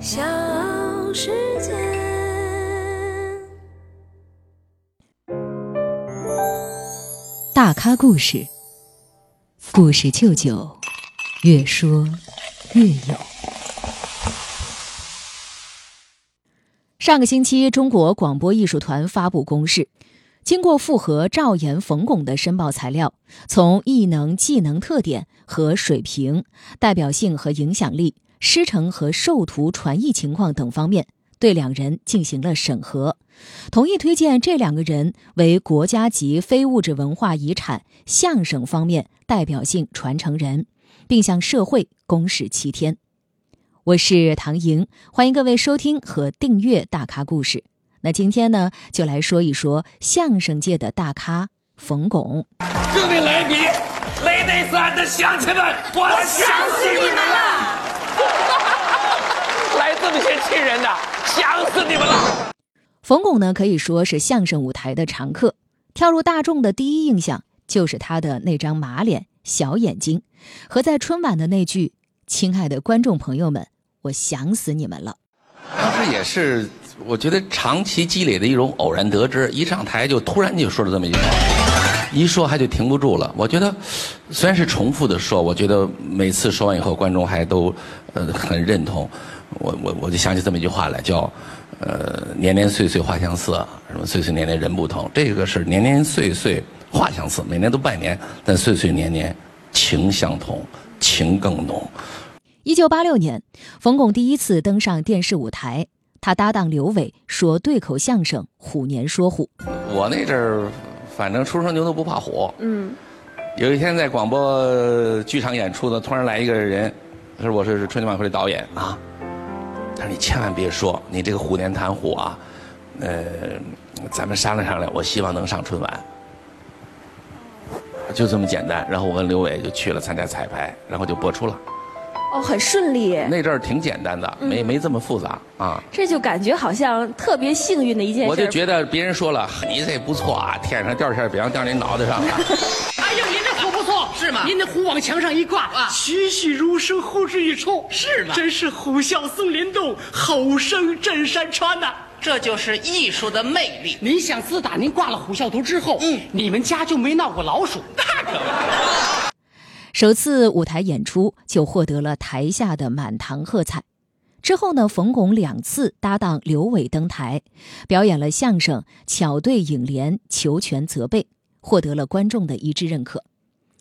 小世界。大咖故事，故事舅舅，越说越有。上个星期，中国广播艺术团发布公示，经过复核赵岩、冯巩的申报材料，从艺能、技能特点和水平、代表性和影响力、师承和授徒传艺情况等方面，对两人进行了审核，同意推荐这两个人为国家级非物质文化遗产相声方面代表性传承人，并向社会公示七天。我是唐莹，欢迎各位收听和订阅《大咖故事》。那今天呢，就来说一说相声界的大咖冯巩。各位来宾，雷内斯俺的乡亲们，我想死你们了！来这么些亲人呐，想死你们了！冯巩呢，可以说是相声舞台的常客，跳入大众的第一印象就是他的那张马脸、小眼睛，和在春晚的那句“亲爱的观众朋友们，我想死你们了”。当时也是，我觉得长期积累的一种偶然得知，一上台就突然就说了这么一句话，一说还就停不住了。我觉得虽然是重复的说，我觉得每次说完以后，观众还都呃很认同。我我我就想起这么一句话来，叫呃年年岁岁花相似，什么岁岁年年人不同。这个是年年岁岁花相似，每年都拜年，但岁岁年年情相同，情更浓。一九八六年，冯巩第一次登上电视舞台，他搭档刘伟说对口相声《虎年说虎》。我那阵儿，反正初生牛犊不怕虎。嗯。有一天在广播剧场演出呢，突然来一个人，他说：“我是春节晚会的导演啊。”他说：“你千万别说，你这个虎年谈虎啊，呃，咱们商量商量，我希望能上春晚。”就这么简单。然后我跟刘伟就去了参加彩排，然后就播出了。哦，很顺利。那阵儿挺简单的，没没这么复杂啊。这就感觉好像特别幸运的一件事。我就觉得别人说了，你这不错啊，天上掉馅饼掉你脑袋上了。您的虎往墙上一挂，啊栩栩如生，呼之欲出，是吗真是虎啸松林洞，吼声震山川呐、这就是艺术的魅力。您想，自打您挂了虎啸图之后，嗯你们家就没闹过老鼠？那可不。首次舞台演出就获得了台下的满堂喝彩。之后呢，冯巩两次搭档刘伟登台，表演了相声《巧对影联求全责备》，获得了观众的一致认可。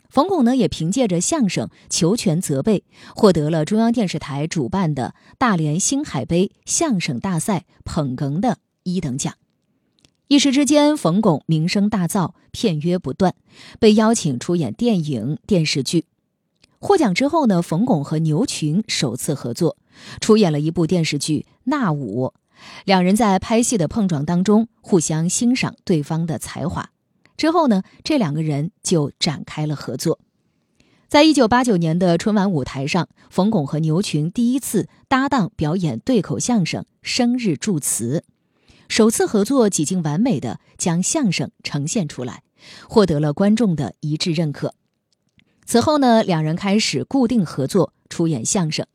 冯巩呢，也凭借着相声《求全责备》，获得了中央电视台主办的大连星海杯相声大赛捧哏的一等奖。一时之间，冯巩名声大噪，片约不断，被邀请出演电影、电视剧。获奖之后呢，冯巩和牛群首次合作，出演了一部电视剧《那舞》。两人在拍戏的碰撞当中，互相欣赏对方的才华。之后呢，这两个人就展开了合作。在一九八九年的春晚舞台上，冯巩和牛群第一次搭档表演对口相声《生日祝词》。首次合作几近完美的将相声呈现出来，获得了观众的一致认可。此后呢，两人开始固定合作出演相声，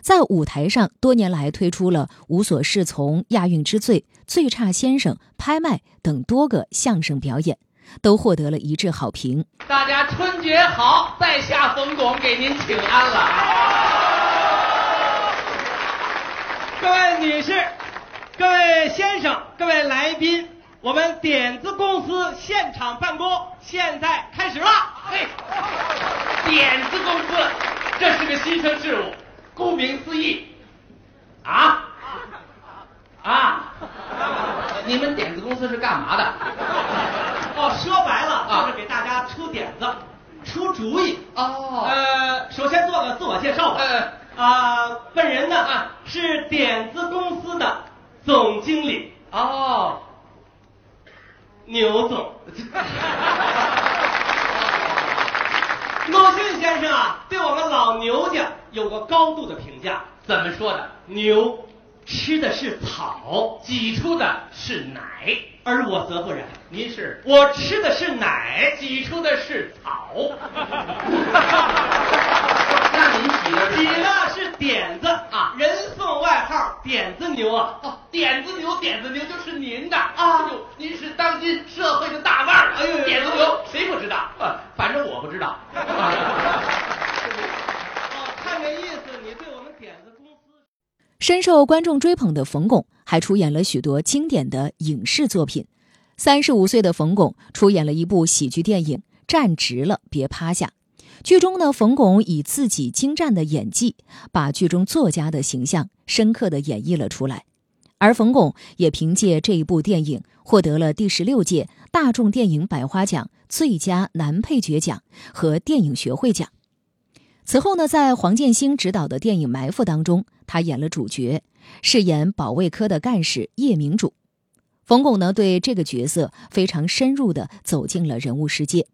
在舞台上多年来推出了《无所适从》《亚运之最》《最差先生》《拍卖》等多个相声表演，都获得了一致好评。大家春节好，在下冯巩给您请安了。各位女士、各位先生、各位来宾，我们点子公司现场办公现在开始了。嘿，点子公司，这是个新生事物。顾名思义，啊啊，你们点子公司是干嘛的？哦，说白了啊就是给大家出点子、出主意。哦呃，首先做个自我介绍吧。呃啊、本人呢啊是点子公司的总经理哦，牛总。鲁迅先生啊，对我们老牛家有过高度的评价。怎么说的？牛吃的是草，挤出的是奶，而我则不然，您是我吃的是奶。挤出的是草。那您挤的是挤的是点子啊人送外号点子牛啊！哦，点子牛，点子牛就是您的啊！呦，您是当今社会的大腕儿！哎呦，点子牛谁不知道？啊，反正我不知道。哦，看这意思，你对我们点子公司深受观众追捧的冯巩，还出演了许多经典的影视作品。三十五岁的冯巩出演了一部喜剧电影《站直了，别趴下》。剧中呢，冯巩以自己精湛的演技，把剧中作家的形象深刻的演绎了出来。而冯巩也凭借这一部电影获得了第十六届大众电影百花奖最佳男配角奖和电影学会奖。此后呢，在黄建新执导的电影《埋伏》当中，他演了主角，饰演保卫科的干事叶明主。冯巩呢，对这个角色非常深入的走进了人物世界，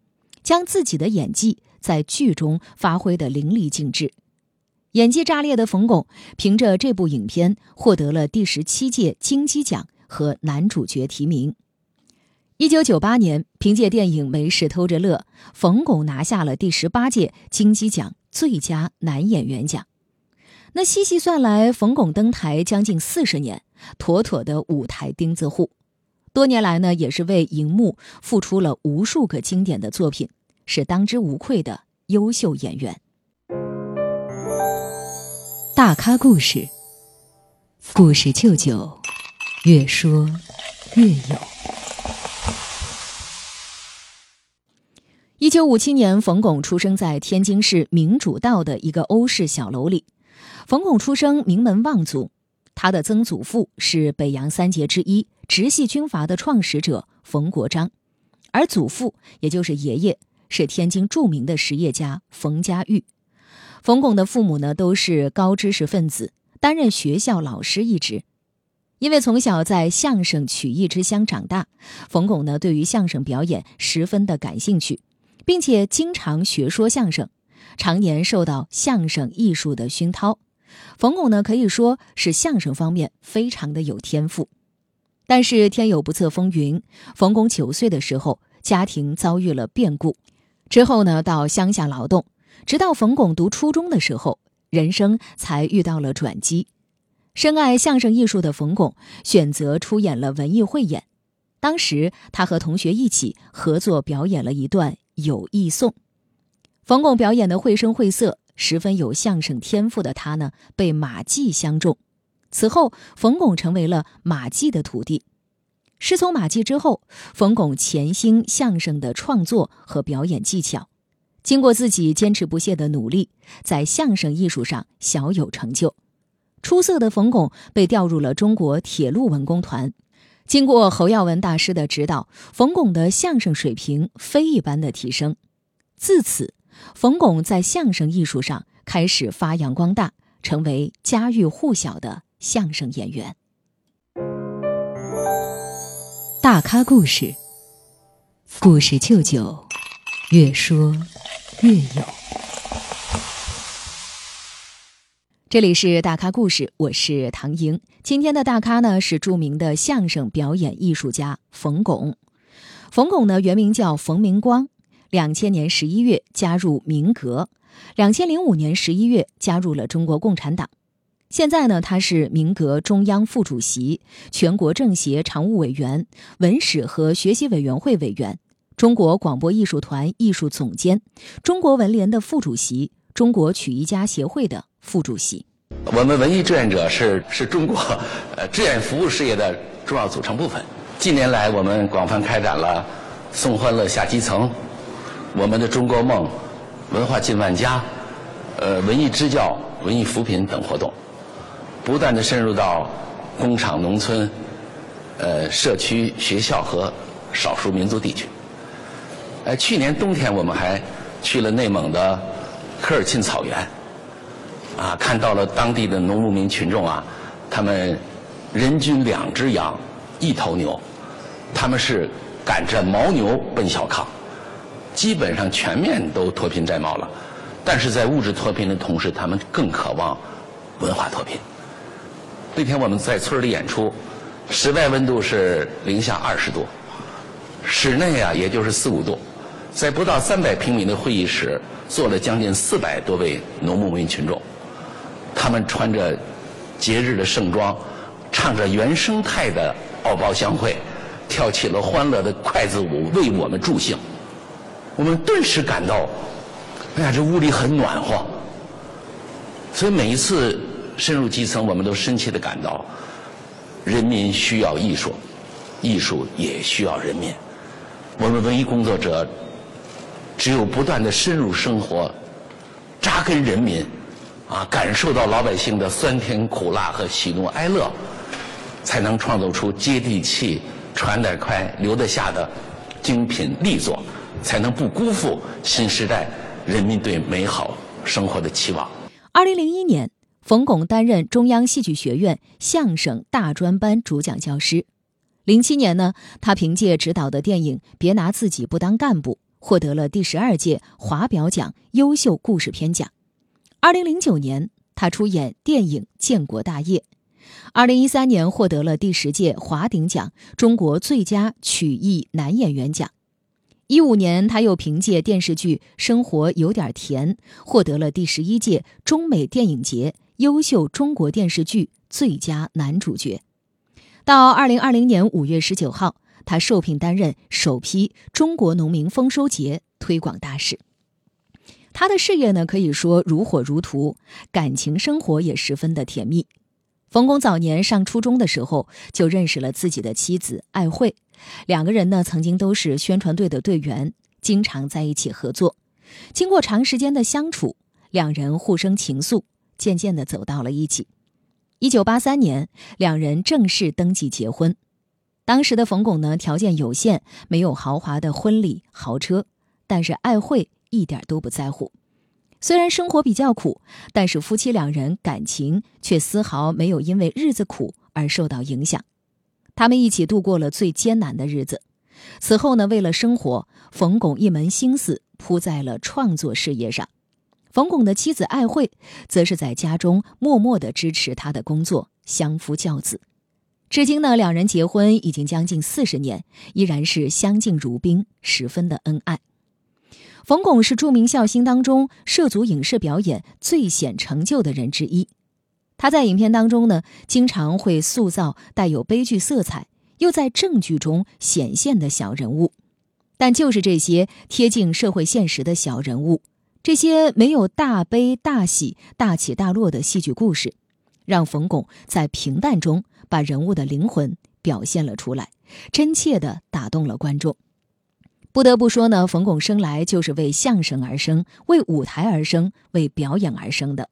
将自己的演技。在剧中发挥的淋漓尽致，演技炸裂的冯巩凭着这部影片获得了第十七届金鸡奖和男主角提名。一九九八年，凭借电影《没事偷着乐》，冯巩拿下了第十八届金鸡奖最佳男演员奖。那细细算来，冯巩登台将近四十年，妥妥的舞台钉子户。多年来呢，也是为荧幕付出了无数个经典的作品。是当之无愧的优秀演员。大咖故事，故事舅舅，越说越有。一九五七年，冯巩出生在天津市民主道的一个欧式小楼里。冯巩出生名门望族，他的曾祖父是北洋三杰之一直系军阀的创始者冯国璋，而祖父也就是爷爷。是天津著名的实业家冯家玉，冯巩的父母呢都是高知识分子，担任学校老师一职。因为从小在相声曲艺之乡长大，冯巩呢对于相声表演十分的感兴趣，并且经常学说相声，常年受到相声艺术的熏陶。冯巩呢可以说是相声方面非常的有天赋。但是天有不测风云，冯巩九岁的时候，家庭遭遇了变故。之后呢，到乡下劳动，直到冯巩读初中的时候，人生才遇到了转机。深爱相声艺术的冯巩选择出演了文艺汇演。当时他和同学一起合作表演了一段《有意送》。冯巩表演的绘声绘色，十分有相声天赋的他呢，被马季相中。此后，冯巩成为了马季的徒弟。师从马季之后，冯巩潜心相声的创作和表演技巧。经过自己坚持不懈的努力，在相声艺术上小有成就。出色的冯巩被调入了中国铁路文工团。经过侯耀文大师的指导，冯巩的相声水平非一般的提升。自此，冯巩在相声艺术上开始发扬光大，成为家喻户晓的相声演员。大咖故事，故事舅舅，越说越有。这里是大咖故事，我是唐莹。今天的大咖呢是著名的相声表演艺术家冯巩。冯巩呢原名叫冯明光，两千年十一月加入民革，两千零五年十一月加入了中国共产党。现在呢，他是民革中央副主席、全国政协常务委员、文史和学习委员会委员、中国广播艺术团艺术总监、中国文联的副主席、中国曲艺家协会的副主席。我们文艺志愿者是是中国呃志愿服务事业的重要组成部分。近年来，我们广泛开展了“送欢乐下基层”、“我们的中国梦”、“文化进万家”、呃文艺支教、文艺扶贫等活动。不断的深入到工厂、农村、呃社区、学校和少数民族地区。呃，去年冬天我们还去了内蒙的科尔沁草原，啊，看到了当地的农牧民群众啊，他们人均两只羊，一头牛，他们是赶着牦牛奔小康，基本上全面都脱贫摘帽了。但是在物质脱贫的同时，他们更渴望文化脱贫。那天我们在村里演出，室外温度是零下二十度，室内啊也就是四五度，在不到三百平米的会议室坐了将近四百多位农牧民群众，他们穿着节日的盛装，唱着原生态的《敖包相会》，跳起了欢乐的筷子舞，为我们助兴。我们顿时感到，哎呀，这屋里很暖和。所以每一次深入基层，我们都深切的感到，人民需要艺术，艺术也需要人民。我们文艺工作者，只有不断的深入生活，扎根人民，啊，感受到老百姓的酸甜苦辣和喜怒哀乐，才能创造出接地气、传得快、留得下的精品力作，才能不辜负新时代人民对美好生活的期望。二零零一年，冯巩担任中央戏剧学院相声大专班主讲教师。零七年呢，他凭借执导的电影《别拿自己不当干部》，获得了第十二届华表奖优秀故事片奖。二零零九年，他出演电影《建国大业》。二零一三年，获得了第十届华鼎奖中国最佳曲艺男演员奖。一五年，他又凭借电视剧《生活有点甜》，获得了第十一届中美电影节优秀中国电视剧最佳男主角。到二零二零年五月十九号，他受聘担任首批中国农民丰收节推广大使。他的事业呢，可以说如火如荼，感情生活也十分的甜蜜。冯巩早年上初中的时候就认识了自己的妻子艾慧，两个人呢曾经都是宣传队的队员，经常在一起合作。经过长时间的相处，两人互生情愫，渐渐的走到了一起。一九八三年，两人正式登记结婚。当时的冯巩呢，条件有限，没有豪华的婚礼豪车，但是艾慧一点都不在乎。虽然生活比较苦，但是夫妻两人感情却丝毫没有因为日子苦而受到影响。他们一起度过了最艰难的日子。此后呢，为了生活，冯巩一门心思扑在了创作事业上。冯巩的妻子艾慧，则是在家中默默的支持他的工作，相夫教子。至今呢，两人结婚已经将近四十年，依然是相敬如宾，十分的恩爱。冯巩是著名笑星当中涉足影视表演最显成就的人之一。他在影片当中呢，经常会塑造带有悲剧色彩又在正剧中显现的小人物，但就是这些贴近社会现实的小人物。这些没有大悲大喜、大起大落的戏剧故事，让冯巩在平淡中把人物的灵魂表现了出来，真切地打动了观众。不得不说呢，冯巩生来就是为相声而生，为舞台而生，为表演而生的。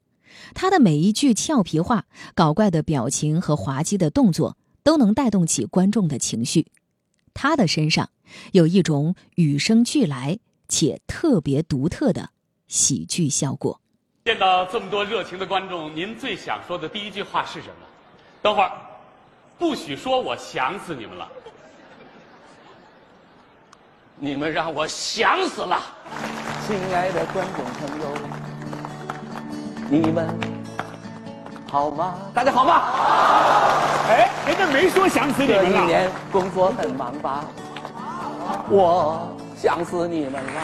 他的每一句俏皮话、搞怪的表情和滑稽的动作，都能带动起观众的情绪。他的身上有一种与生俱来且特别独特的。喜剧效果。见到这么多热情的观众，您最想说的第一句话是什么？等会儿，不许说我想死你们了。你们让我想死了。亲爱的观众朋友，你们好吗？大家好吗？哎，人家没说想死你们了。这一年工作很忙吧？我想死你们了。